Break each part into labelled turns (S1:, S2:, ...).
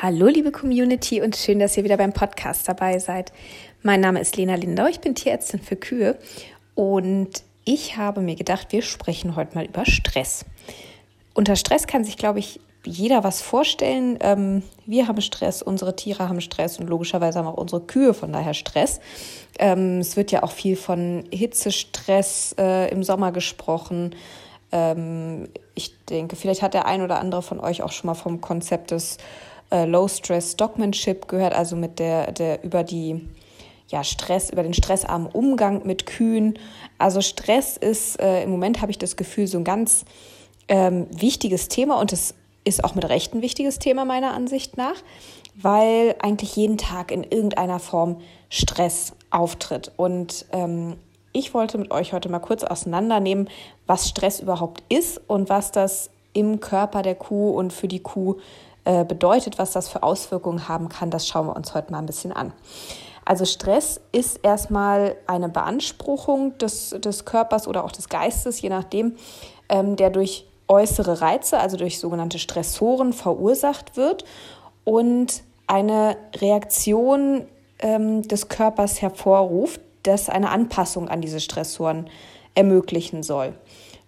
S1: Hallo liebe Community und schön, dass ihr wieder beim Podcast dabei seid. Mein Name ist Lena Lindau, ich bin Tierärztin für Kühe und ich habe mir gedacht, wir sprechen heute mal über Stress. Unter Stress kann sich, glaube ich, jeder was vorstellen. Ähm, wir haben Stress, unsere Tiere haben Stress und logischerweise haben auch unsere Kühe von daher Stress. Ähm, es wird ja auch viel von Hitzestress äh, im Sommer gesprochen. Ähm, ich denke, vielleicht hat der ein oder andere von euch auch schon mal vom Konzept des äh, Low Stress Stockmanship gehört, also mit der, der über die ja, Stress, über den stressarmen Umgang mit Kühen. Also Stress ist äh, im Moment habe ich das Gefühl so ein ganz ähm, wichtiges Thema und es ist auch mit Recht ein wichtiges Thema meiner Ansicht nach, weil eigentlich jeden Tag in irgendeiner Form Stress auftritt. Und ähm, ich wollte mit euch heute mal kurz auseinandernehmen, was Stress überhaupt ist und was das im Körper der Kuh und für die Kuh äh, bedeutet, was das für Auswirkungen haben kann, das schauen wir uns heute mal ein bisschen an. Also Stress ist erstmal eine Beanspruchung des, des Körpers oder auch des Geistes, je nachdem, ähm, der durch äußere Reize, also durch sogenannte Stressoren verursacht wird und eine Reaktion ähm, des Körpers hervorruft, das eine Anpassung an diese Stressoren ermöglichen soll.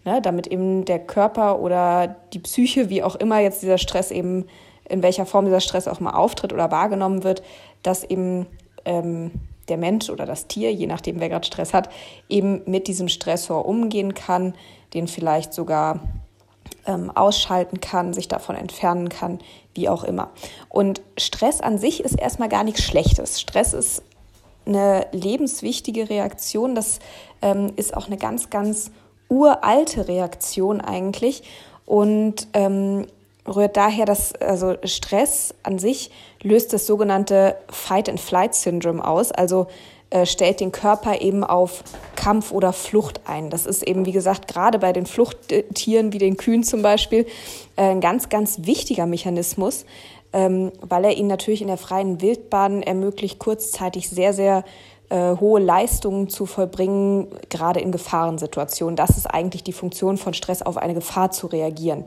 S1: Ne, damit eben der Körper oder die Psyche, wie auch immer jetzt dieser Stress eben in welcher Form dieser Stress auch mal auftritt oder wahrgenommen wird, dass eben ähm, der Mensch oder das Tier, je nachdem wer gerade Stress hat, eben mit diesem Stressor umgehen kann, den vielleicht sogar ähm, ausschalten kann, sich davon entfernen kann, wie auch immer. Und Stress an sich ist erstmal gar nichts Schlechtes. Stress ist eine lebenswichtige Reaktion. Das ähm, ist auch eine ganz, ganz uralte Reaktion eigentlich. Und ähm, rührt daher, dass also Stress an sich löst das sogenannte Fight-and-Flight-Syndrom aus, also äh, stellt den Körper eben auf Kampf oder Flucht ein. Das ist eben, wie gesagt, gerade bei den Fluchttieren wie den Kühen zum Beispiel äh, ein ganz, ganz wichtiger Mechanismus, ähm, weil er ihnen natürlich in der freien Wildbahn ermöglicht, kurzzeitig sehr, sehr äh, hohe Leistungen zu vollbringen, gerade in Gefahrensituationen. Das ist eigentlich die Funktion von Stress, auf eine Gefahr zu reagieren.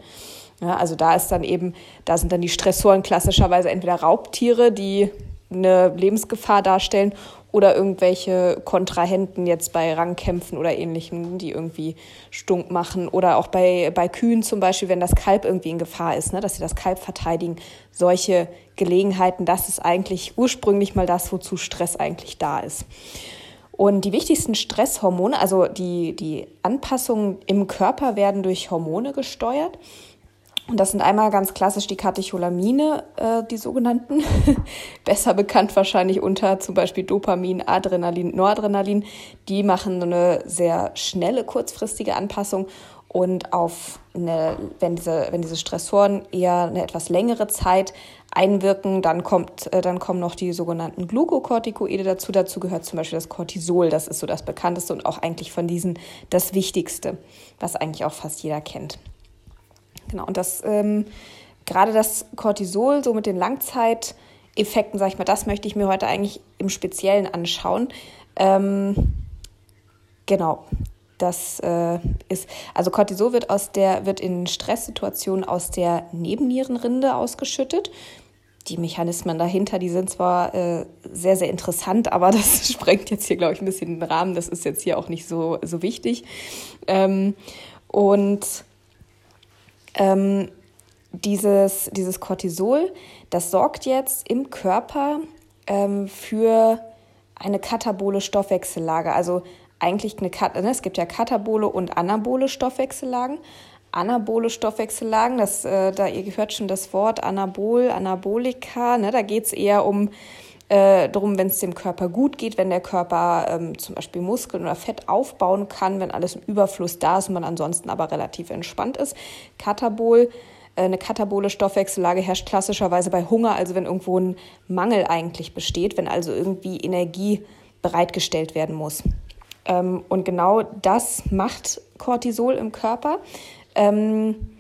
S1: Ja, also da ist dann eben, da sind dann die Stressoren klassischerweise entweder Raubtiere, die eine Lebensgefahr darstellen oder irgendwelche Kontrahenten jetzt bei Rangkämpfen oder ähnlichem, die irgendwie stunk machen. Oder auch bei, bei Kühen zum Beispiel, wenn das Kalb irgendwie in Gefahr ist, ne, dass sie das Kalb verteidigen. Solche Gelegenheiten, das ist eigentlich ursprünglich mal das, wozu Stress eigentlich da ist. Und die wichtigsten Stresshormone, also die, die Anpassungen im Körper werden durch Hormone gesteuert. Und das sind einmal ganz klassisch die Katecholamine, äh, die sogenannten, besser bekannt wahrscheinlich unter zum Beispiel Dopamin, Adrenalin, Noradrenalin. Die machen eine sehr schnelle, kurzfristige Anpassung und auf eine, wenn diese, wenn diese Stressoren eher eine etwas längere Zeit einwirken, dann kommt, äh, dann kommen noch die sogenannten Glukokortikoide dazu. Dazu gehört zum Beispiel das Cortisol. Das ist so das bekannteste und auch eigentlich von diesen das Wichtigste, was eigentlich auch fast jeder kennt. Genau, und das ähm, gerade das Cortisol, so mit den Langzeiteffekten, sag ich mal, das möchte ich mir heute eigentlich im Speziellen anschauen. Ähm, genau, das äh, ist, also Cortisol wird aus der, wird in Stresssituationen aus der Nebennierenrinde ausgeschüttet. Die Mechanismen dahinter, die sind zwar äh, sehr, sehr interessant, aber das sprengt jetzt hier, glaube ich, ein bisschen den Rahmen. Das ist jetzt hier auch nicht so, so wichtig. Ähm, und ähm, dieses, dieses Cortisol, das sorgt jetzt im Körper ähm, für eine katabole Stoffwechsellage. Also eigentlich eine, ne, es gibt ja katabole und anabole Stoffwechsellagen. Anabole Stoffwechsellagen, das, äh, da ihr gehört schon das Wort Anabol, Anabolika, ne, da geht es eher um äh, darum, wenn es dem Körper gut geht, wenn der Körper ähm, zum Beispiel Muskeln oder Fett aufbauen kann, wenn alles im Überfluss da ist und man ansonsten aber relativ entspannt ist. Katabol, äh, eine katabole Stoffwechsellage herrscht klassischerweise bei Hunger, also wenn irgendwo ein Mangel eigentlich besteht, wenn also irgendwie Energie bereitgestellt werden muss. Ähm, und genau das macht Cortisol im Körper. Ähm,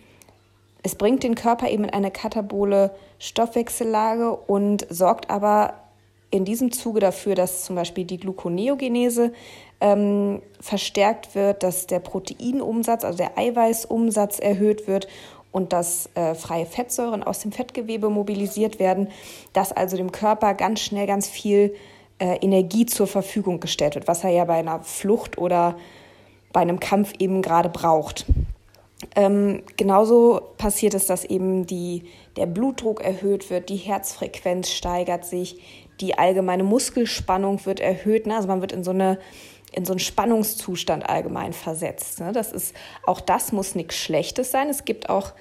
S1: es bringt den Körper eben in eine katabole Stoffwechsellage und sorgt aber in diesem Zuge dafür, dass zum Beispiel die Gluconeogenese ähm, verstärkt wird, dass der Proteinumsatz, also der Eiweißumsatz erhöht wird und dass äh, freie Fettsäuren aus dem Fettgewebe mobilisiert werden, dass also dem Körper ganz schnell ganz viel äh, Energie zur Verfügung gestellt wird, was er ja bei einer Flucht oder bei einem Kampf eben gerade braucht. Ähm, genauso passiert es, dass eben die, der Blutdruck erhöht wird, die Herzfrequenz steigert sich, die allgemeine Muskelspannung wird erhöht. Ne? Also man wird in so eine in so einen Spannungszustand allgemein versetzt. Ne? Das ist auch das muss nichts Schlechtes sein. Es gibt auch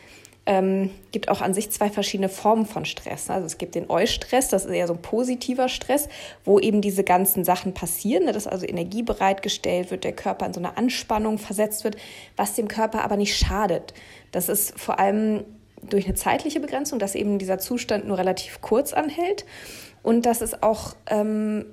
S1: ähm, gibt auch an sich zwei verschiedene Formen von Stress. Also es gibt den Eustress, das ist eher so ein positiver Stress, wo eben diese ganzen Sachen passieren, ne, dass also Energie bereitgestellt wird, der Körper in so eine Anspannung versetzt wird, was dem Körper aber nicht schadet. Das ist vor allem durch eine zeitliche Begrenzung, dass eben dieser Zustand nur relativ kurz anhält und dass es auch ähm,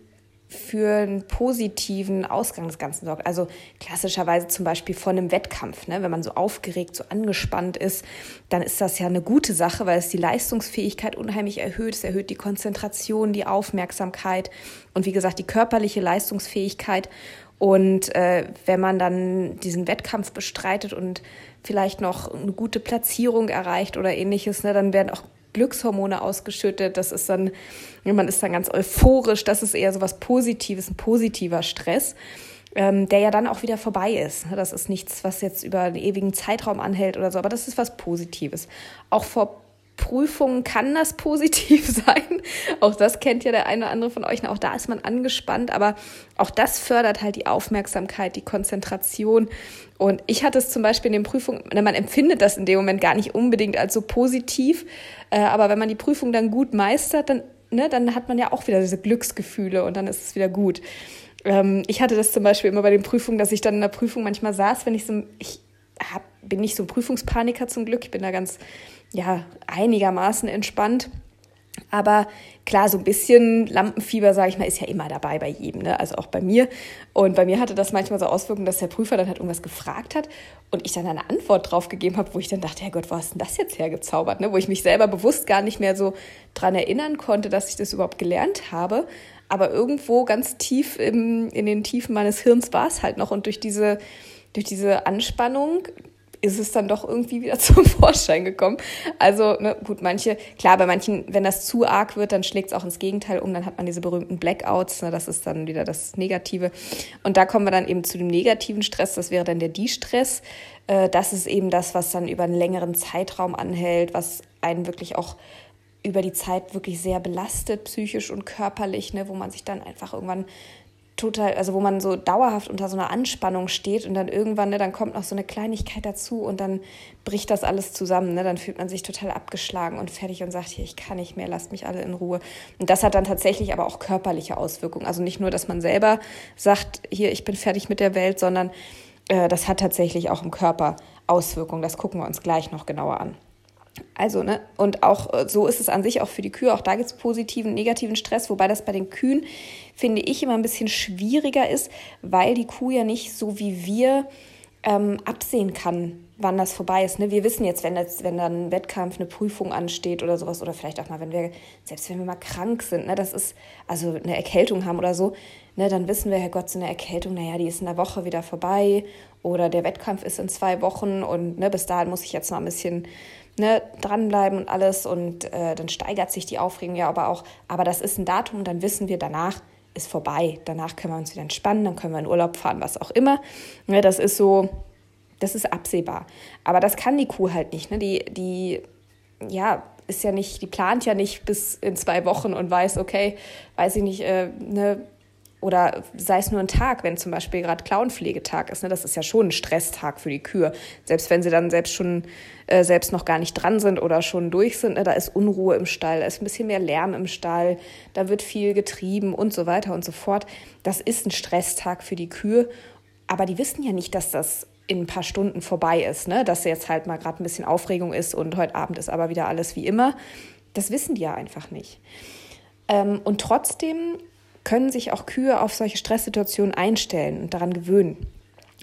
S1: für einen positiven Ausgang des Ganzen sorgt. Also klassischerweise zum Beispiel vor einem Wettkampf, ne? wenn man so aufgeregt, so angespannt ist, dann ist das ja eine gute Sache, weil es die Leistungsfähigkeit unheimlich erhöht. Es erhöht die Konzentration, die Aufmerksamkeit und wie gesagt die körperliche Leistungsfähigkeit. Und äh, wenn man dann diesen Wettkampf bestreitet und vielleicht noch eine gute Platzierung erreicht oder ähnliches, ne, dann werden auch Glückshormone ausgeschüttet. Das ist dann, man ist dann ganz euphorisch. Das ist eher so was Positives, ein positiver Stress, ähm, der ja dann auch wieder vorbei ist. Das ist nichts, was jetzt über einen ewigen Zeitraum anhält oder so, aber das ist was Positives. Auch vor Prüfungen kann das positiv sein. Auch das kennt ja der eine oder andere von euch. Auch da ist man angespannt, aber auch das fördert halt die Aufmerksamkeit, die Konzentration. Und ich hatte es zum Beispiel in den Prüfungen, man empfindet das in dem Moment gar nicht unbedingt als so positiv, äh, aber wenn man die Prüfung dann gut meistert, dann, ne, dann hat man ja auch wieder diese Glücksgefühle und dann ist es wieder gut. Ähm, ich hatte das zum Beispiel immer bei den Prüfungen, dass ich dann in der Prüfung manchmal saß, wenn ich so, ich hab, bin nicht so ein Prüfungspaniker zum Glück, ich bin da ganz ja, einigermaßen entspannt. Aber klar, so ein bisschen Lampenfieber, sage ich mal, ist ja immer dabei bei jedem, ne? also auch bei mir. Und bei mir hatte das manchmal so Auswirkungen, dass der Prüfer dann halt irgendwas gefragt hat und ich dann eine Antwort drauf gegeben habe, wo ich dann dachte, Herrgott, wo hast denn das jetzt hergezaubert? Ne? Wo ich mich selber bewusst gar nicht mehr so dran erinnern konnte, dass ich das überhaupt gelernt habe. Aber irgendwo ganz tief im, in den Tiefen meines Hirns war es halt noch. Und durch diese, durch diese Anspannung ist es dann doch irgendwie wieder zum Vorschein gekommen. Also, ne, gut, manche, klar, bei manchen, wenn das zu arg wird, dann schlägt es auch ins Gegenteil um, dann hat man diese berühmten Blackouts, ne, das ist dann wieder das Negative. Und da kommen wir dann eben zu dem negativen Stress, das wäre dann der Die-Stress. Äh, das ist eben das, was dann über einen längeren Zeitraum anhält, was einen wirklich auch über die Zeit wirklich sehr belastet, psychisch und körperlich, ne, wo man sich dann einfach irgendwann total, also wo man so dauerhaft unter so einer Anspannung steht und dann irgendwann, ne, dann kommt noch so eine Kleinigkeit dazu und dann bricht das alles zusammen. Ne? Dann fühlt man sich total abgeschlagen und fertig und sagt, hier, ich kann nicht mehr, lasst mich alle in Ruhe. Und das hat dann tatsächlich aber auch körperliche Auswirkungen. Also nicht nur, dass man selber sagt, hier, ich bin fertig mit der Welt, sondern äh, das hat tatsächlich auch im Körper Auswirkungen. Das gucken wir uns gleich noch genauer an. Also, ne, und auch äh, so ist es an sich auch für die Kühe. Auch da gibt es positiven, negativen Stress, wobei das bei den Kühen, finde ich, immer ein bisschen schwieriger ist, weil die Kuh ja nicht so wie wir ähm, absehen kann, wann das vorbei ist. Ne? Wir wissen jetzt, wenn, das, wenn dann ein Wettkampf, eine Prüfung ansteht oder sowas, oder vielleicht auch mal, wenn wir, selbst wenn wir mal krank sind, ne, das ist, also eine Erkältung haben oder so, ne, dann wissen wir, Herr Gott, so eine Erkältung, naja, die ist in der Woche wieder vorbei oder der Wettkampf ist in zwei Wochen und ne, bis dahin muss ich jetzt mal ein bisschen ne, dranbleiben und alles und äh, dann steigert sich die Aufregung ja aber auch. Aber das ist ein Datum, dann wissen wir, danach ist vorbei. Danach können wir uns wieder entspannen, dann können wir in Urlaub fahren, was auch immer. Ne, das ist so, das ist absehbar. Aber das kann die Kuh halt nicht. Ne? Die, die, ja, ist ja nicht, die plant ja nicht bis in zwei Wochen und weiß, okay, weiß ich nicht, äh, ne, oder sei es nur ein Tag, wenn zum Beispiel gerade Klauenpflegetag ist. Ne? Das ist ja schon ein Stresstag für die Kühe. Selbst wenn sie dann selbst schon äh, selbst noch gar nicht dran sind oder schon durch sind, ne? da ist Unruhe im Stall, da ist ein bisschen mehr Lärm im Stall, da wird viel getrieben und so weiter und so fort. Das ist ein Stresstag für die Kühe. Aber die wissen ja nicht, dass das in ein paar Stunden vorbei ist, ne? dass jetzt halt mal gerade ein bisschen Aufregung ist und heute Abend ist aber wieder alles wie immer. Das wissen die ja einfach nicht. Ähm, und trotzdem können sich auch Kühe auf solche Stresssituationen einstellen und daran gewöhnen.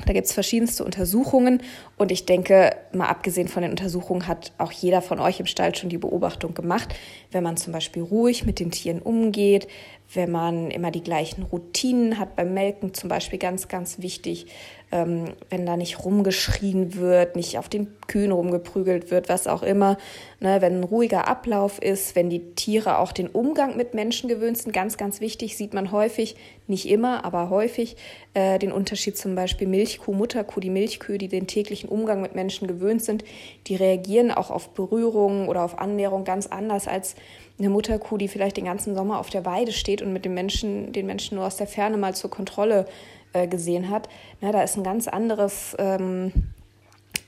S1: Da gibt es verschiedenste Untersuchungen und ich denke, mal abgesehen von den Untersuchungen hat auch jeder von euch im Stall schon die Beobachtung gemacht, wenn man zum Beispiel ruhig mit den Tieren umgeht, wenn man immer die gleichen Routinen hat beim Melken, zum Beispiel ganz, ganz wichtig, ähm, wenn da nicht rumgeschrien wird, nicht auf den Kühen rumgeprügelt wird, was auch immer, ne, wenn ein ruhiger Ablauf ist, wenn die Tiere auch den Umgang mit Menschen gewöhnt sind, ganz, ganz wichtig, sieht man häufig, nicht immer, aber häufig, äh, den Unterschied zum Beispiel Milchkuh, Mutterkuh, die Milchkühe, die den täglichen Umgang mit Menschen gewöhnt sind, die reagieren auch auf Berührungen oder auf Annäherung ganz anders als eine Mutterkuh, die vielleicht den ganzen Sommer auf der Weide steht und mit den Menschen, den Menschen nur aus der Ferne mal zur Kontrolle äh, gesehen hat. Na, da ist ein ganz anderes, ähm,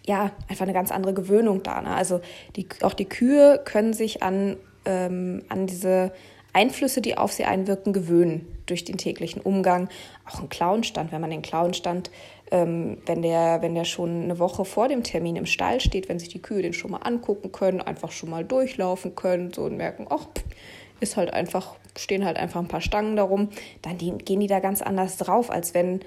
S1: ja, einfach eine ganz andere Gewöhnung da. Ne? Also die, auch die Kühe können sich an, ähm, an diese Einflüsse, die auf sie einwirken, gewöhnen durch den täglichen Umgang. Auch ein Klauenstand, wenn man den Klauenstand, ähm, wenn, der, wenn der schon eine Woche vor dem Termin im Stall steht, wenn sich die Kühe den schon mal angucken können, einfach schon mal durchlaufen können so und merken, ach, ist halt einfach, stehen halt einfach ein paar Stangen darum, dann die, gehen die da ganz anders drauf, als wenn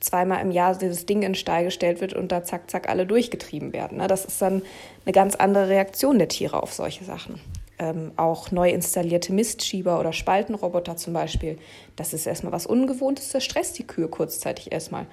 S1: zweimal im Jahr dieses Ding in den Stall gestellt wird und da zack, zack alle durchgetrieben werden. Ne? Das ist dann eine ganz andere Reaktion der Tiere auf solche Sachen ähm, auch neu installierte Mistschieber oder Spaltenroboter zum Beispiel. Das ist erstmal was Ungewohntes, das stresst die Kühe kurzzeitig erstmal.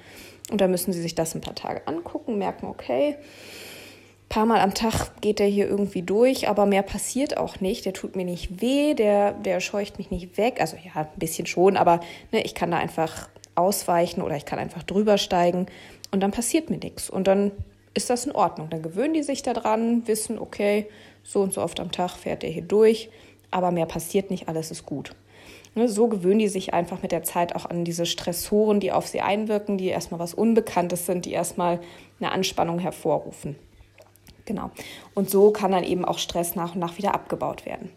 S1: Und da müssen sie sich das ein paar Tage angucken, merken, okay, ein paar Mal am Tag geht der hier irgendwie durch, aber mehr passiert auch nicht. Der tut mir nicht weh, der, der scheucht mich nicht weg. Also ja, ein bisschen schon, aber ne, ich kann da einfach ausweichen oder ich kann einfach drüber steigen und dann passiert mir nichts. Und dann ist das in Ordnung. Dann gewöhnen die sich daran, wissen, okay, so und so oft am Tag fährt er hier durch, aber mehr passiert nicht, alles ist gut. Ne, so gewöhnen die sich einfach mit der Zeit auch an diese Stressoren, die auf sie einwirken, die erstmal was Unbekanntes sind, die erstmal eine Anspannung hervorrufen. Genau. Und so kann dann eben auch Stress nach und nach wieder abgebaut werden.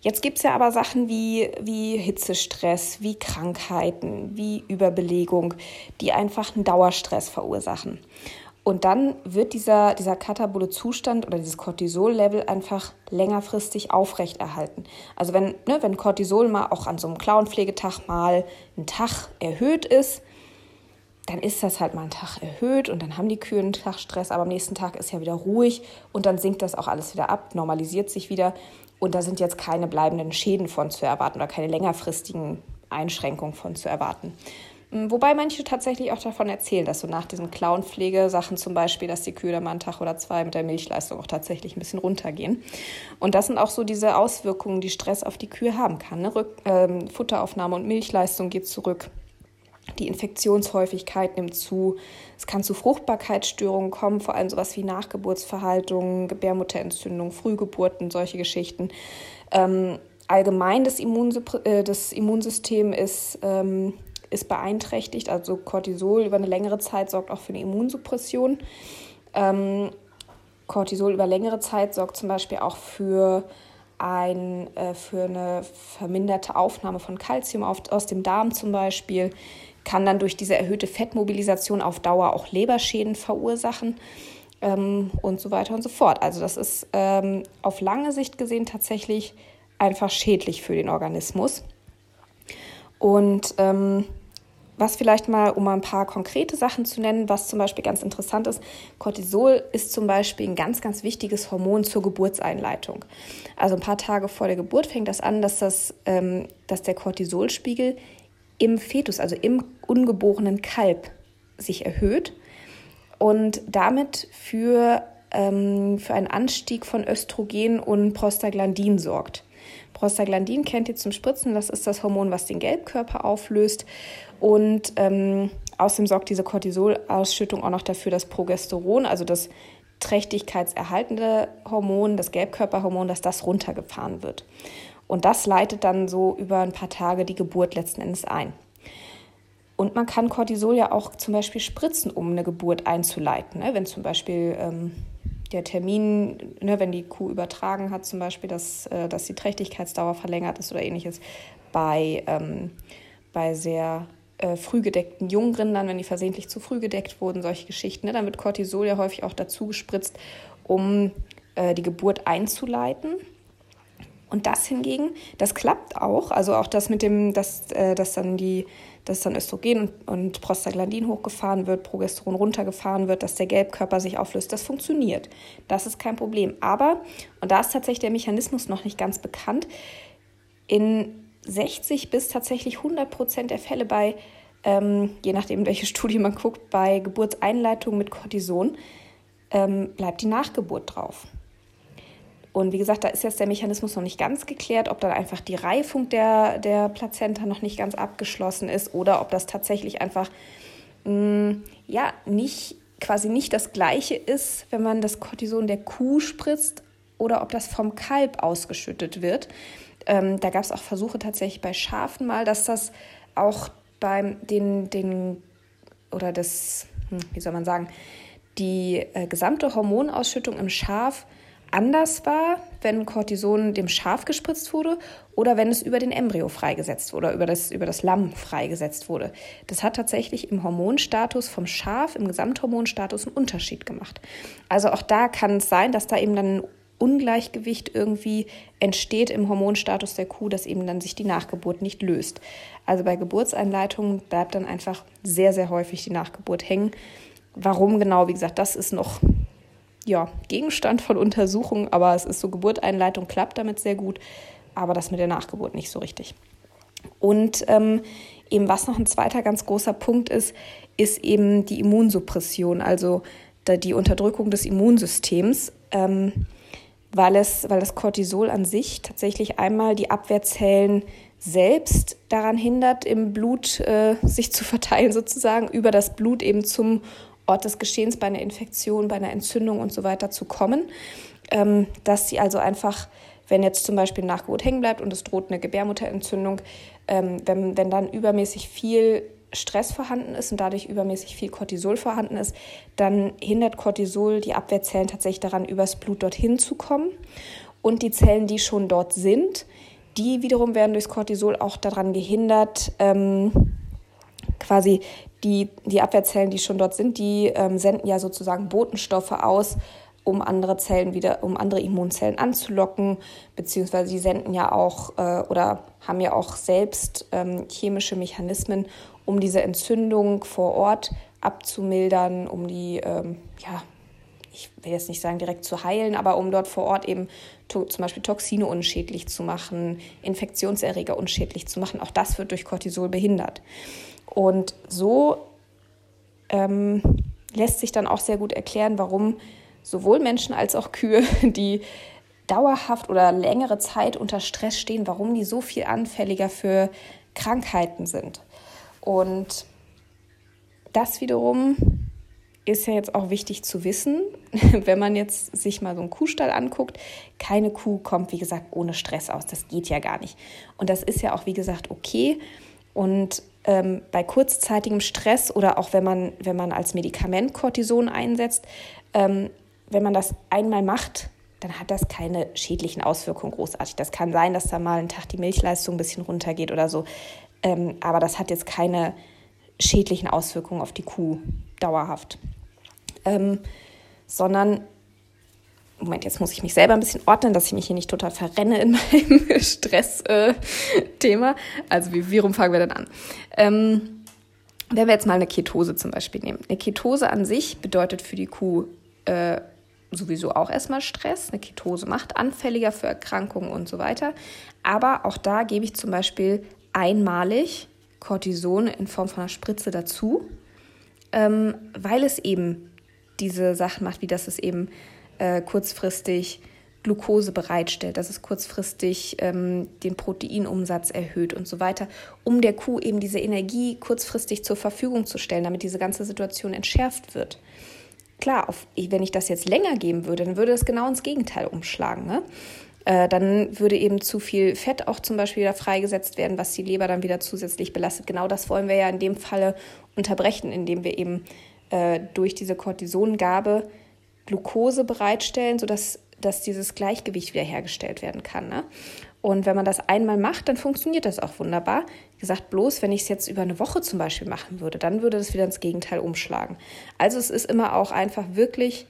S1: Jetzt gibt es ja aber Sachen wie, wie Hitzestress, wie Krankheiten, wie Überbelegung, die einfach einen Dauerstress verursachen. Und dann wird dieser, dieser katabole Zustand oder dieses Cortisol-Level einfach längerfristig aufrechterhalten. Also wenn, ne, wenn Cortisol mal auch an so einem Klauenpflegetag mal einen Tag erhöht ist, dann ist das halt mal einen Tag erhöht und dann haben die Kühe einen Tag Stress, aber am nächsten Tag ist ja wieder ruhig und dann sinkt das auch alles wieder ab, normalisiert sich wieder und da sind jetzt keine bleibenden Schäden von zu erwarten oder keine längerfristigen Einschränkungen von zu erwarten. Mm, wobei manche tatsächlich auch davon erzählen, dass so nach diesen Clownpflegesachen zum Beispiel, dass die Kühe da mal einen Tag oder zwei mit der Milchleistung auch tatsächlich ein bisschen runtergehen. Und das sind auch so diese Auswirkungen, die Stress auf die Kühe haben kann. Ne? Rück, ähm, Futteraufnahme und Milchleistung geht zurück. Die Infektionshäufigkeit nimmt zu. Es kann zu Fruchtbarkeitsstörungen kommen, vor allem sowas wie Nachgeburtsverhaltung, Gebärmutterentzündung, Frühgeburten, solche Geschichten. Ähm, allgemein das, Immunsy äh, das Immunsystem ist ähm, ist beeinträchtigt. Also Cortisol über eine längere Zeit sorgt auch für eine Immunsuppression. Ähm, Cortisol über längere Zeit sorgt zum Beispiel auch für, ein, äh, für eine verminderte Aufnahme von Kalzium aus dem Darm zum Beispiel, kann dann durch diese erhöhte Fettmobilisation auf Dauer auch Leberschäden verursachen ähm, und so weiter und so fort. Also das ist ähm, auf lange Sicht gesehen tatsächlich einfach schädlich für den Organismus. Und ähm, was vielleicht mal, um mal ein paar konkrete Sachen zu nennen, was zum Beispiel ganz interessant ist, Cortisol ist zum Beispiel ein ganz, ganz wichtiges Hormon zur Geburtseinleitung. Also ein paar Tage vor der Geburt fängt das an, dass, das, ähm, dass der Cortisolspiegel im Fetus, also im ungeborenen Kalb, sich erhöht und damit für, ähm, für einen Anstieg von Östrogen und Prostaglandin sorgt. Prostaglandin kennt ihr zum Spritzen, das ist das Hormon, was den Gelbkörper auflöst. Und ähm, außerdem sorgt diese Cortisolausschüttung auch noch dafür, dass Progesteron, also das trächtigkeitserhaltende Hormon, das Gelbkörperhormon, dass das runtergefahren wird. Und das leitet dann so über ein paar Tage die Geburt letzten Endes ein. Und man kann Cortisol ja auch zum Beispiel spritzen, um eine Geburt einzuleiten. Ne? Wenn zum Beispiel ähm, der Termin, ne, wenn die Kuh übertragen hat, zum Beispiel, dass, äh, dass die Trächtigkeitsdauer verlängert ist oder ähnliches, bei, ähm, bei sehr äh, früh gedeckten Jungrindern, wenn die versehentlich zu früh gedeckt wurden, solche Geschichten. Ne, dann wird Cortisol ja häufig auch dazu gespritzt, um äh, die Geburt einzuleiten. Und das hingegen, das klappt auch. Also auch das mit dem, dass, äh, dass dann die dass dann Östrogen und, und Prostaglandin hochgefahren wird, Progesteron runtergefahren wird, dass der Gelbkörper sich auflöst. Das funktioniert. Das ist kein Problem. Aber, und da ist tatsächlich der Mechanismus noch nicht ganz bekannt, in 60 bis tatsächlich 100 Prozent der Fälle bei, ähm, je nachdem, welche Studie man guckt, bei Geburtseinleitung mit Cortison ähm, bleibt die Nachgeburt drauf. Und wie gesagt, da ist jetzt der Mechanismus noch nicht ganz geklärt, ob dann einfach die Reifung der, der Plazenta noch nicht ganz abgeschlossen ist oder ob das tatsächlich einfach mh, mm, ja nicht quasi nicht das gleiche ist, wenn man das Cortison der Kuh spritzt oder ob das vom Kalb ausgeschüttet wird. Ähm, da gab es auch Versuche tatsächlich bei Schafen mal, dass das auch beim den, den oder das, hm, wie soll man sagen, die äh, gesamte Hormonausschüttung im Schaf anders war, wenn Cortison dem Schaf gespritzt wurde oder wenn es über den Embryo freigesetzt wurde oder über das, über das Lamm freigesetzt wurde. Das hat tatsächlich im Hormonstatus vom Schaf, im Gesamthormonstatus einen Unterschied gemacht. Also auch da kann es sein, dass da eben dann ein Ungleichgewicht irgendwie entsteht im Hormonstatus der Kuh, dass eben dann sich die Nachgeburt nicht löst. Also bei Geburtseinleitungen bleibt dann einfach sehr, sehr häufig die Nachgeburt hängen. Warum genau, wie gesagt, das ist noch ja, Gegenstand von Untersuchungen, aber es ist so, Geburteinleitung klappt damit sehr gut, aber das mit der Nachgeburt nicht so richtig. Und ähm, eben was noch ein zweiter ganz großer Punkt ist, ist eben die Immunsuppression, also die Unterdrückung des Immunsystems, ähm, weil, es, weil das Cortisol an sich tatsächlich einmal die Abwehrzellen selbst daran hindert, im Blut äh, sich zu verteilen, sozusagen, über das Blut eben zum Ort des Geschehens bei einer Infektion, bei einer Entzündung und so weiter zu kommen. Ähm, dass sie also einfach, wenn jetzt zum Beispiel Nachgeburt hängen bleibt und es droht eine Gebärmutterentzündung, ähm, wenn, wenn dann übermäßig viel Stress vorhanden ist und dadurch übermäßig viel Cortisol vorhanden ist, dann hindert Cortisol die Abwehrzellen tatsächlich daran, übers Blut dorthin zu kommen. Und die Zellen, die schon dort sind, die wiederum werden durchs Cortisol auch daran gehindert, ähm, quasi die, die Abwehrzellen, die schon dort sind, die ähm, senden ja sozusagen Botenstoffe aus, um andere Zellen wieder, um andere Immunzellen anzulocken, beziehungsweise sie senden ja auch äh, oder haben ja auch selbst ähm, chemische Mechanismen, um diese Entzündung vor Ort abzumildern, um die, ähm, ja, ich will jetzt nicht sagen direkt zu heilen, aber um dort vor Ort eben zum Beispiel Toxine unschädlich zu machen, Infektionserreger unschädlich zu machen. Auch das wird durch Cortisol behindert. Und so ähm, lässt sich dann auch sehr gut erklären, warum sowohl Menschen als auch Kühe, die dauerhaft oder längere Zeit unter Stress stehen, warum die so viel anfälliger für Krankheiten sind. Und das wiederum ist ja jetzt auch wichtig zu wissen, wenn man jetzt sich mal so einen Kuhstall anguckt. Keine Kuh kommt, wie gesagt, ohne Stress aus. Das geht ja gar nicht. Und das ist ja auch, wie gesagt, okay. Und ähm, bei kurzzeitigem Stress oder auch wenn man, wenn man als Medikament Cortison einsetzt, ähm, wenn man das einmal macht, dann hat das keine schädlichen Auswirkungen großartig. Das kann sein, dass da mal einen Tag die Milchleistung ein bisschen runtergeht oder so. Ähm, aber das hat jetzt keine schädlichen Auswirkungen auf die Kuh dauerhaft. Ähm, sondern Moment, jetzt muss ich mich selber ein bisschen ordnen, dass ich mich hier nicht total verrenne in meinem Stress-Thema. Äh, also wie, wie rum fangen wir denn an? Ähm, wenn wir jetzt mal eine Ketose zum Beispiel nehmen. Eine Ketose an sich bedeutet für die Kuh äh, sowieso auch erstmal Stress. Eine Ketose macht anfälliger für Erkrankungen und so weiter. Aber auch da gebe ich zum Beispiel einmalig Cortison in Form von einer Spritze dazu, ähm, weil es eben diese Sachen macht, wie dass es eben äh, kurzfristig Glucose bereitstellt, dass es kurzfristig ähm, den Proteinumsatz erhöht und so weiter, um der Kuh eben diese Energie kurzfristig zur Verfügung zu stellen, damit diese ganze Situation entschärft wird. Klar, auf, wenn ich das jetzt länger geben würde, dann würde es genau ins Gegenteil umschlagen. Ne? Äh, dann würde eben zu viel Fett auch zum Beispiel wieder freigesetzt werden, was die Leber dann wieder zusätzlich belastet. Genau das wollen wir ja in dem Falle unterbrechen, indem wir eben äh, durch diese Cortisongabe Glucose bereitstellen, sodass dass dieses Gleichgewicht wiederhergestellt werden kann. Ne? Und wenn man das einmal macht, dann funktioniert das auch wunderbar. Wie gesagt, bloß wenn ich es jetzt über eine Woche zum Beispiel machen würde, dann würde das wieder ins Gegenteil umschlagen. Also es ist immer auch einfach wirklich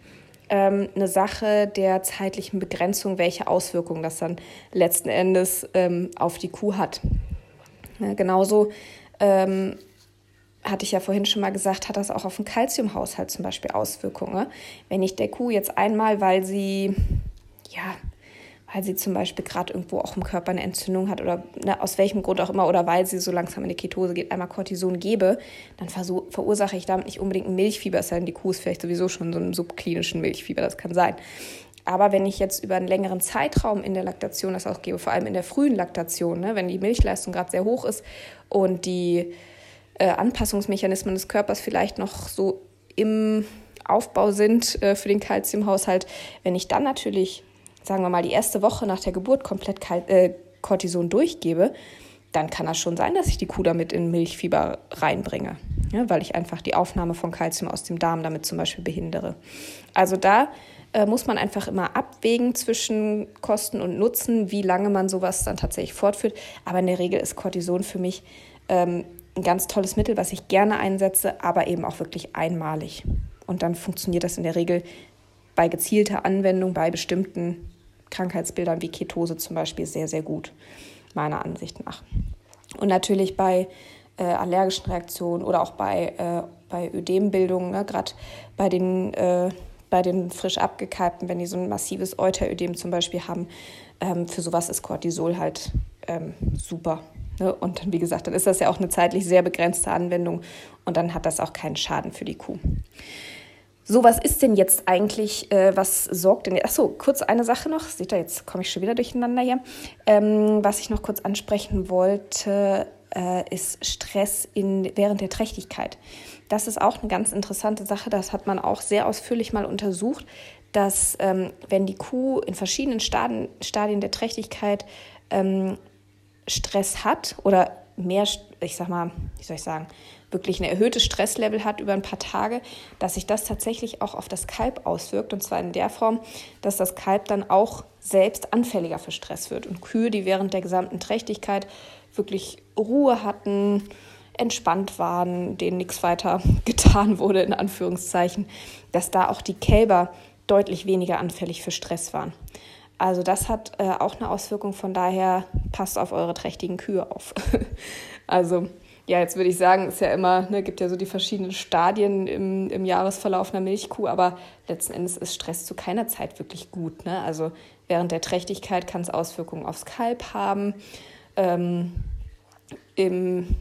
S1: ähm, eine Sache der zeitlichen Begrenzung, welche Auswirkungen das dann letzten Endes ähm, auf die Kuh hat. Ja, genauso ähm, hatte ich ja vorhin schon mal gesagt, hat das auch auf den Kalziumhaushalt zum Beispiel Auswirkungen. Wenn ich der Kuh jetzt einmal, weil sie, ja, weil sie zum Beispiel gerade irgendwo auch im Körper eine Entzündung hat oder ne, aus welchem Grund auch immer oder weil sie so langsam in die Ketose geht, einmal Cortison gebe, dann verursache ich damit nicht unbedingt ein Milchfieber, es sei denn, die Kuh ist vielleicht sowieso schon so einem subklinischen Milchfieber, das kann sein. Aber wenn ich jetzt über einen längeren Zeitraum in der Laktation das auch gebe, vor allem in der frühen Laktation, ne, wenn die Milchleistung gerade sehr hoch ist und die äh, Anpassungsmechanismen des Körpers vielleicht noch so im Aufbau sind äh, für den Kalziumhaushalt, wenn ich dann natürlich, sagen wir mal, die erste Woche nach der Geburt komplett Kal äh, Cortison durchgebe, dann kann das schon sein, dass ich die Kuh damit in Milchfieber reinbringe, ja, weil ich einfach die Aufnahme von Kalzium aus dem Darm damit zum Beispiel behindere. Also da äh, muss man einfach immer abwägen zwischen Kosten und Nutzen, wie lange man sowas dann tatsächlich fortführt. Aber in der Regel ist Cortison für mich ähm, ein ganz tolles Mittel, was ich gerne einsetze, aber eben auch wirklich einmalig. Und dann funktioniert das in der Regel bei gezielter Anwendung bei bestimmten Krankheitsbildern wie Ketose zum Beispiel sehr, sehr gut, meiner Ansicht nach. Und natürlich bei äh, allergischen Reaktionen oder auch bei, äh, bei Ödembildungen, ne, gerade bei den äh, bei den frisch abgekalbten, wenn die so ein massives Euterödem zum Beispiel haben, ähm, für sowas ist Cortisol halt ähm, super. Ne? Und wie gesagt, dann ist das ja auch eine zeitlich sehr begrenzte Anwendung und dann hat das auch keinen Schaden für die Kuh. So, was ist denn jetzt eigentlich, äh, was sorgt denn, achso, kurz eine Sache noch, seht ihr, jetzt komme ich schon wieder durcheinander hier. Ähm, was ich noch kurz ansprechen wollte, äh, ist Stress in, während der Trächtigkeit. Das ist auch eine ganz interessante Sache, das hat man auch sehr ausführlich mal untersucht, dass ähm, wenn die Kuh in verschiedenen Stadien, Stadien der Trächtigkeit ähm, Stress hat oder mehr, ich sag mal, wie soll ich sagen, wirklich ein erhöhtes Stresslevel hat über ein paar Tage, dass sich das tatsächlich auch auf das Kalb auswirkt. Und zwar in der Form, dass das Kalb dann auch selbst anfälliger für Stress wird. Und Kühe, die während der gesamten Trächtigkeit wirklich Ruhe hatten, entspannt waren, denen nichts weiter getan wurde, in Anführungszeichen, dass da auch die Kälber deutlich weniger anfällig für Stress waren. Also das hat äh, auch eine Auswirkung, von daher passt auf eure trächtigen Kühe auf. also ja, jetzt würde ich sagen, es ja immer, ne, gibt ja so die verschiedenen Stadien im, im Jahresverlauf einer Milchkuh, aber letzten Endes ist Stress zu keiner Zeit wirklich gut. Ne? Also während der Trächtigkeit kann es Auswirkungen aufs Kalb haben. Ähm, im,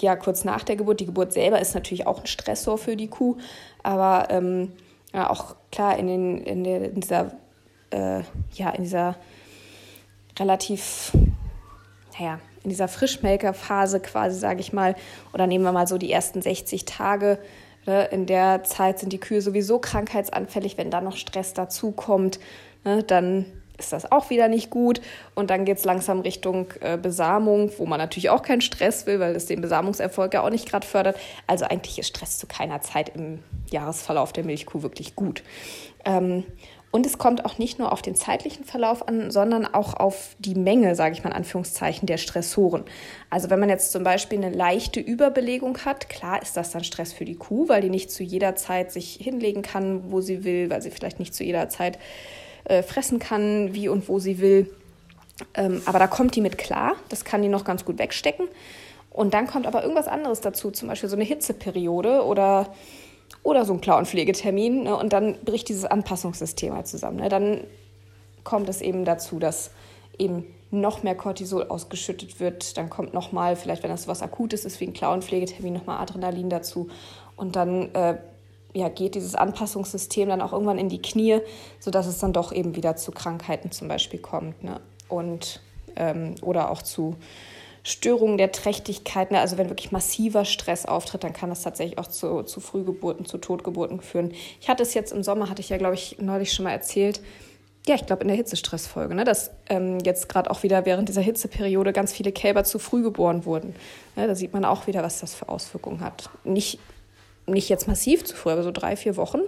S1: ja, kurz nach der Geburt. Die Geburt selber ist natürlich auch ein Stressor für die Kuh, aber ähm, ja, auch klar in, den, in, der, in dieser, äh, ja, in dieser relativ, naja, in dieser Frischmelkerphase quasi, sage ich mal, oder nehmen wir mal so die ersten 60 Tage, ne, in der Zeit sind die Kühe sowieso krankheitsanfällig, wenn da noch Stress dazukommt, ne, dann ist das auch wieder nicht gut. Und dann geht es langsam Richtung äh, Besamung, wo man natürlich auch keinen Stress will, weil es den Besamungserfolg ja auch nicht gerade fördert. Also eigentlich ist Stress zu keiner Zeit im Jahresverlauf der Milchkuh wirklich gut. Ähm, und es kommt auch nicht nur auf den zeitlichen Verlauf an, sondern auch auf die Menge, sage ich mal in Anführungszeichen, der Stressoren. Also wenn man jetzt zum Beispiel eine leichte Überbelegung hat, klar ist das dann Stress für die Kuh, weil die nicht zu jeder Zeit sich hinlegen kann, wo sie will, weil sie vielleicht nicht zu jeder Zeit äh, fressen kann, wie und wo sie will. Ähm, aber da kommt die mit klar, das kann die noch ganz gut wegstecken. Und dann kommt aber irgendwas anderes dazu, zum Beispiel so eine Hitzeperiode oder, oder so ein Klauenpflegetermin. Ne? Und dann bricht dieses Anpassungssystem halt zusammen. Ne? Dann kommt es eben dazu, dass eben noch mehr Cortisol ausgeschüttet wird. Dann kommt nochmal, vielleicht wenn das was Akutes ist, wie ein Klauenpflegetermin, nochmal Adrenalin dazu. Und dann äh, ja, geht dieses Anpassungssystem dann auch irgendwann in die Knie, sodass es dann doch eben wieder zu Krankheiten zum Beispiel kommt. Ne? Und, ähm, oder auch zu Störungen der Trächtigkeit. Ne? Also wenn wirklich massiver Stress auftritt, dann kann das tatsächlich auch zu, zu Frühgeburten, zu Totgeburten führen. Ich hatte es jetzt im Sommer, hatte ich ja, glaube ich, neulich schon mal erzählt, ja, ich glaube in der Hitzestressfolge, ne, dass ähm, jetzt gerade auch wieder während dieser Hitzeperiode ganz viele Kälber zu früh geboren wurden. Ne, da sieht man auch wieder, was das für Auswirkungen hat. Nicht nicht jetzt massiv zu früh, aber so drei, vier Wochen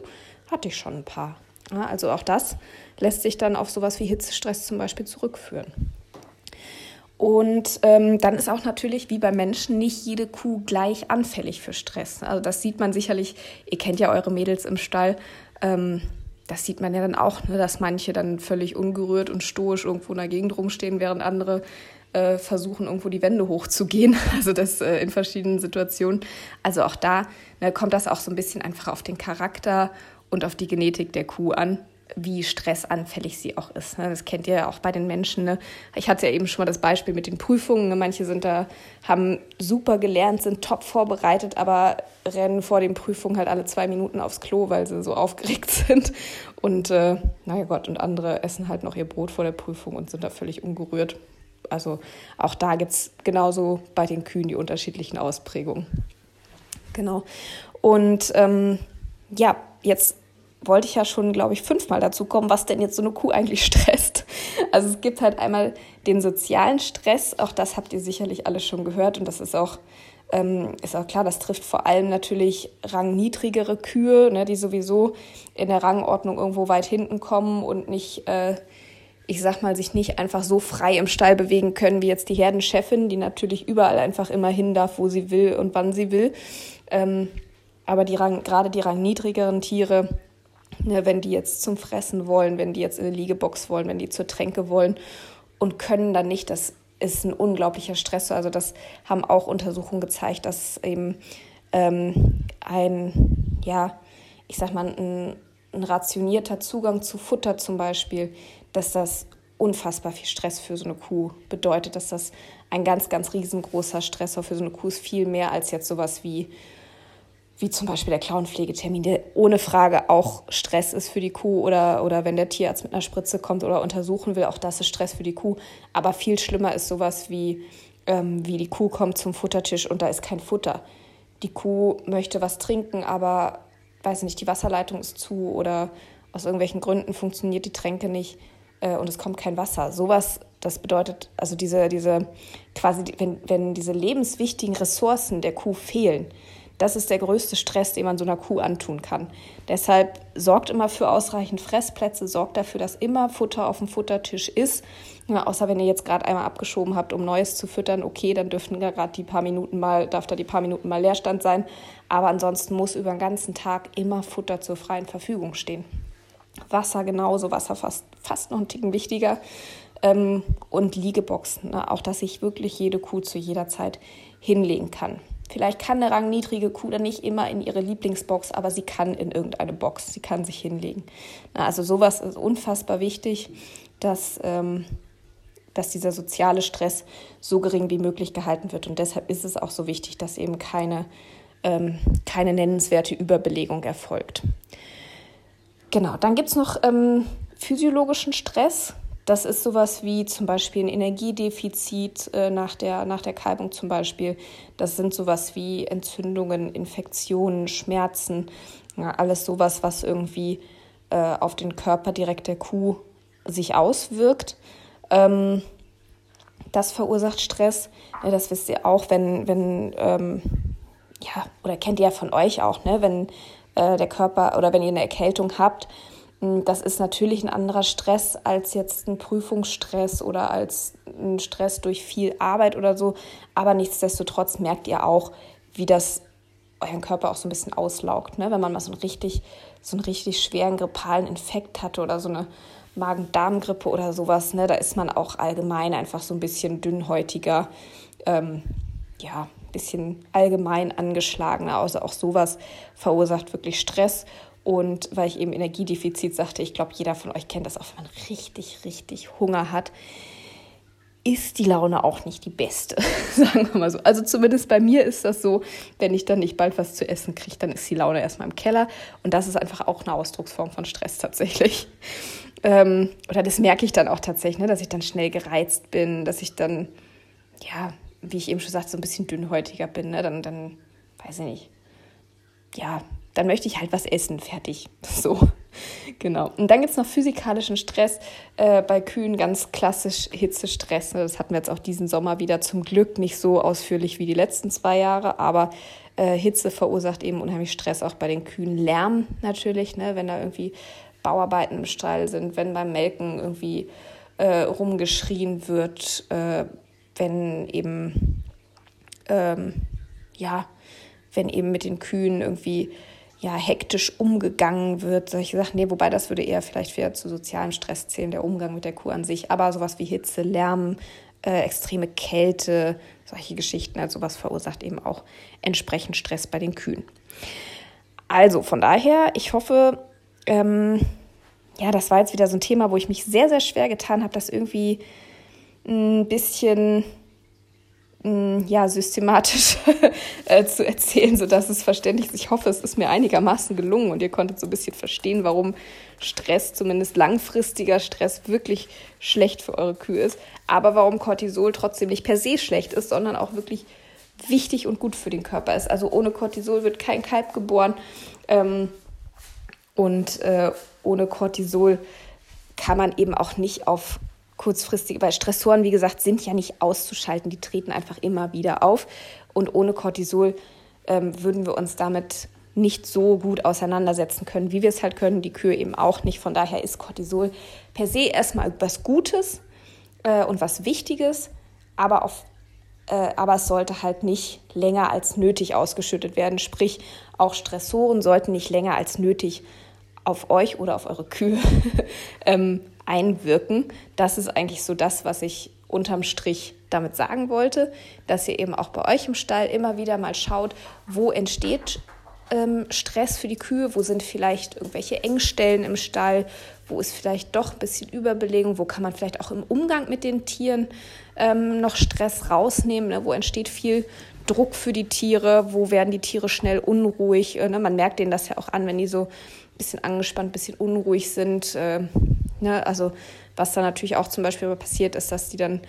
S1: hatte ich schon ein paar. Ja, also auch das lässt sich dann auf sowas wie Hitzestress zum Beispiel zurückführen. Und ähm, dann ist auch natürlich wie bei Menschen nicht jede Kuh gleich anfällig für Stress. Also das sieht man sicherlich, ihr kennt ja eure Mädels im Stall, ähm, das sieht man ja dann auch, ne, dass manche dann völlig ungerührt und stoisch irgendwo in der Gegend rumstehen, während andere äh, versuchen, irgendwo die Wände hochzugehen. Also das äh, in verschiedenen Situationen. Also auch da ne, kommt das auch so ein bisschen einfach auf den Charakter und auf die Genetik der Kuh an. Wie stressanfällig sie auch ist. Ne? Das kennt ihr ja auch bei den Menschen. Ne? Ich hatte ja eben schon mal das Beispiel mit den Prüfungen. Ne? Manche sind da, haben super gelernt, sind top vorbereitet, aber rennen vor den Prüfungen halt alle zwei Minuten aufs Klo, weil sie so aufgeregt sind. Und äh, naja Gott, und andere essen halt noch ihr Brot vor der Prüfung und sind da völlig ungerührt. Also auch da gibt es genauso bei den Kühen die unterschiedlichen Ausprägungen. Genau. Und ähm, ja, jetzt wollte ich ja schon, glaube ich, fünfmal dazu kommen, was denn jetzt so eine Kuh eigentlich stresst. Also es gibt halt einmal den sozialen Stress, auch das habt ihr sicherlich alle schon gehört und das ist auch, ähm, ist auch klar, das trifft vor allem natürlich rangniedrigere Kühe, ne, die sowieso in der Rangordnung irgendwo weit hinten kommen und nicht, äh, ich sag mal, sich nicht einfach so frei im Stall bewegen können wie jetzt die Herdenchefin, die natürlich überall einfach immer hin darf, wo sie will und wann sie will. Ähm, aber die Rang, gerade die rangniedrigeren Tiere, ne, wenn die jetzt zum Fressen wollen, wenn die jetzt in eine Liegebox wollen, wenn die zur Tränke wollen und können dann nicht, das ist ein unglaublicher Stress. Also das haben auch Untersuchungen gezeigt, dass eben ähm, ein, ja, ich sag mal, ein, ein rationierter Zugang zu Futter zum Beispiel, dass das unfassbar viel Stress für so eine Kuh bedeutet, dass das ein ganz, ganz riesengroßer Stressor für so eine Kuh ist, viel mehr als jetzt sowas wie wie zum Beispiel der Klauenpflegetermin, der ohne Frage auch Stress ist für die Kuh oder, oder wenn der Tierarzt mit einer Spritze kommt oder untersuchen will, auch das ist Stress für die Kuh. Aber viel schlimmer ist sowas wie, ähm, wie die Kuh kommt zum Futtertisch und da ist kein Futter. Die Kuh möchte was trinken, aber weiß nicht, die Wasserleitung ist zu oder aus irgendwelchen Gründen funktioniert die Tränke nicht äh, und es kommt kein Wasser. Sowas, das bedeutet, also diese, diese quasi, wenn, wenn diese lebenswichtigen Ressourcen der Kuh fehlen, das ist der größte Stress, den man so einer Kuh antun kann. Deshalb sorgt immer für ausreichend Fressplätze, sorgt dafür, dass immer Futter auf dem Futtertisch ist. Ja, außer wenn ihr jetzt gerade einmal abgeschoben habt, um Neues zu füttern, okay, dann dürften da gerade die paar Minuten mal, darf da die paar Minuten mal Leerstand sein. Aber ansonsten muss über den ganzen Tag immer Futter zur freien Verfügung stehen. Wasser genauso, Wasser fast, fast noch ein Ticken wichtiger. Ähm, und Liegeboxen, ne? auch dass sich wirklich jede Kuh zu jeder Zeit hinlegen kann. Vielleicht kann eine rangniedrige Kuh dann nicht immer in ihre Lieblingsbox, aber sie kann in irgendeine Box, sie kann sich hinlegen. Also sowas ist unfassbar wichtig, dass, ähm, dass dieser soziale Stress so gering wie möglich gehalten wird. Und deshalb ist es auch so wichtig, dass eben keine, ähm, keine nennenswerte Überbelegung erfolgt. Genau, dann gibt es noch ähm, physiologischen Stress. Das ist sowas wie zum Beispiel ein Energiedefizit äh, nach, der, nach der Kalbung zum Beispiel. Das sind sowas wie Entzündungen, Infektionen, Schmerzen, ja, alles sowas, was irgendwie äh, auf den Körper direkt der Kuh sich auswirkt. Ähm, das verursacht Stress. Ja, das wisst ihr auch, wenn, wenn ähm, ja, oder kennt ihr ja von euch auch, ne, wenn äh, der Körper oder wenn ihr eine Erkältung habt, das ist natürlich ein anderer Stress als jetzt ein Prüfungsstress oder als ein Stress durch viel Arbeit oder so. Aber nichtsdestotrotz merkt ihr auch, wie das euren Körper auch so ein bisschen auslaugt. Ne? Wenn man mal so einen richtig, so einen richtig schweren grippalen Infekt hatte oder so eine Magen-Darm-Grippe oder sowas, ne? da ist man auch allgemein einfach so ein bisschen dünnhäutiger, ähm, ja, ein bisschen allgemein angeschlagener. Also auch sowas verursacht wirklich Stress. Und weil ich eben Energiedefizit sagte, ich glaube, jeder von euch kennt das auch, wenn man richtig, richtig Hunger hat, ist die Laune auch nicht die beste, sagen wir mal so. Also zumindest bei mir ist das so, wenn ich dann nicht bald was zu essen kriege, dann ist die Laune erstmal im Keller. Und das ist einfach auch eine Ausdrucksform von Stress tatsächlich. Ähm, oder das merke ich dann auch tatsächlich, ne, dass ich dann schnell gereizt bin, dass ich dann, ja, wie ich eben schon sagte, so ein bisschen dünnhäutiger bin. Ne? Dann, dann, weiß ich nicht, ja, dann möchte ich halt was essen, fertig. So, genau. Und dann gibt es noch physikalischen Stress äh, bei Kühen, ganz klassisch Hitzestress. Das hatten wir jetzt auch diesen Sommer wieder zum Glück nicht so ausführlich wie die letzten zwei Jahre, aber äh, Hitze verursacht eben unheimlich Stress auch bei den Kühen. Lärm natürlich, ne, wenn da irgendwie Bauarbeiten im Stall sind, wenn beim Melken irgendwie äh, rumgeschrien wird, äh, wenn eben, ähm, ja, wenn eben mit den Kühen irgendwie ja, hektisch umgegangen wird, solche Sachen. Nee, wobei das würde eher vielleicht wieder zu sozialem Stress zählen, der Umgang mit der Kuh an sich. Aber sowas wie Hitze, Lärm, äh, extreme Kälte, solche Geschichten, also sowas verursacht eben auch entsprechend Stress bei den Kühen. Also von daher, ich hoffe, ähm, ja, das war jetzt wieder so ein Thema, wo ich mich sehr, sehr schwer getan habe, das irgendwie ein bisschen ja, systematisch äh, zu erzählen, sodass es verständlich ist. Ich hoffe, es ist mir einigermaßen gelungen und ihr konntet so ein bisschen verstehen, warum Stress, zumindest langfristiger Stress, wirklich schlecht für eure Kühe ist. Aber warum Cortisol trotzdem nicht per se schlecht ist, sondern auch wirklich wichtig und gut für den Körper ist. Also ohne Cortisol wird kein Kalb geboren ähm, und äh, ohne Cortisol kann man eben auch nicht auf kurzfristig, weil Stressoren, wie gesagt, sind ja nicht auszuschalten, die treten einfach immer wieder auf. Und ohne Cortisol ähm, würden wir uns damit nicht so gut auseinandersetzen können, wie wir es halt können, die Kühe eben auch nicht. Von daher ist Cortisol per se erstmal was Gutes äh, und was Wichtiges, aber, auf, äh, aber es sollte halt nicht länger als nötig ausgeschüttet werden. Sprich, auch Stressoren sollten nicht länger als nötig auf euch oder auf eure Kühe ähm, einwirken. Das ist eigentlich so das, was ich unterm Strich damit sagen wollte, dass ihr eben auch bei euch im Stall immer wieder mal schaut, wo entsteht ähm, Stress für die Kühe, wo sind vielleicht irgendwelche Engstellen im Stall, wo ist vielleicht doch ein bisschen Überbelegung, wo kann man vielleicht auch im Umgang mit den Tieren ähm, noch Stress rausnehmen, ne? wo entsteht viel Druck für die Tiere, wo werden die Tiere schnell unruhig. Äh, ne? Man merkt denen das ja auch an, wenn die so ein bisschen angespannt, ein bisschen unruhig sind. Äh, Ne? Also was da natürlich auch zum Beispiel passiert, ist, dass die dann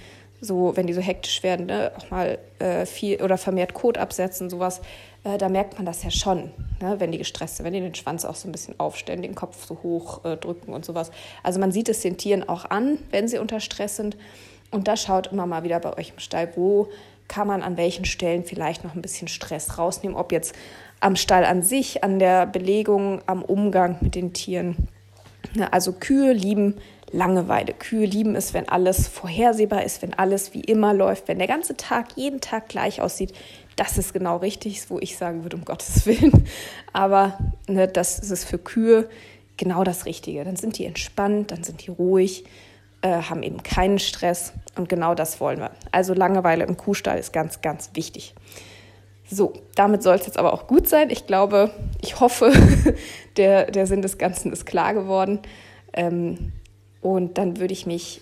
S1: so, wenn die so hektisch werden, ne, auch mal äh, viel oder vermehrt Kot absetzen, sowas, äh, da merkt man das ja schon, ne, wenn die gestresst sind, wenn die den Schwanz auch so ein bisschen aufstellen, den Kopf so hoch äh, drücken und sowas. Also man sieht es den Tieren auch an, wenn sie unter Stress sind. Und da schaut immer mal wieder bei euch im Stall, wo kann man an welchen Stellen vielleicht noch ein bisschen Stress rausnehmen, ob jetzt am Stall an sich, an der Belegung, am Umgang mit den Tieren. Ne, also Kühe lieben Langeweile. Kühe lieben es, wenn alles vorhersehbar ist, wenn alles wie immer läuft, wenn der ganze Tag jeden Tag gleich aussieht. Das ist genau richtig, wo ich sagen würde, um Gottes Willen. Aber ne, das ist für Kühe genau das Richtige. Dann sind die entspannt, dann sind die ruhig, äh, haben eben keinen Stress und genau das wollen wir. Also Langeweile im Kuhstall ist ganz, ganz wichtig. So, damit soll es jetzt aber auch gut sein. Ich glaube, ich hoffe, der, der Sinn des Ganzen ist klar geworden. Ähm, und dann würde ich mich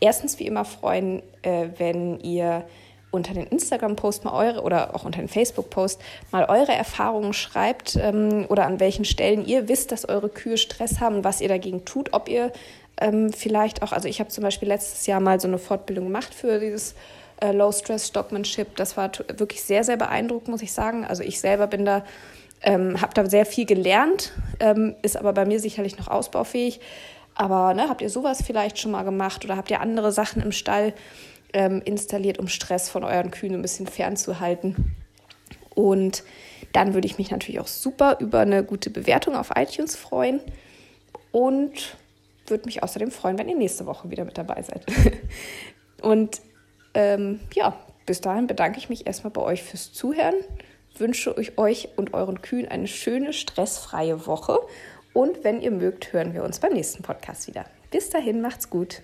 S1: erstens wie immer freuen, äh, wenn ihr unter den Instagram-Post mal eure oder auch unter den Facebook-Post mal eure Erfahrungen schreibt ähm, oder an welchen Stellen ihr wisst, dass eure Kühe Stress haben, was ihr dagegen tut, ob ihr ähm, vielleicht auch, also ich habe zum Beispiel letztes Jahr mal so eine Fortbildung gemacht für dieses äh, Low Stress Stockmanship. Das war wirklich sehr, sehr beeindruckend, muss ich sagen. Also ich selber bin da, ähm, habe da sehr viel gelernt, ähm, ist aber bei mir sicherlich noch ausbaufähig. Aber ne, habt ihr sowas vielleicht schon mal gemacht oder habt ihr andere Sachen im Stall ähm, installiert, um Stress von euren Kühen ein bisschen fernzuhalten? Und dann würde ich mich natürlich auch super über eine gute Bewertung auf iTunes freuen und würde mich außerdem freuen, wenn ihr nächste Woche wieder mit dabei seid. Und ähm, ja, bis dahin bedanke ich mich erstmal bei euch fürs Zuhören, wünsche euch und euren Kühen eine schöne, stressfreie Woche und wenn ihr mögt, hören wir uns beim nächsten Podcast wieder. Bis dahin, macht's gut.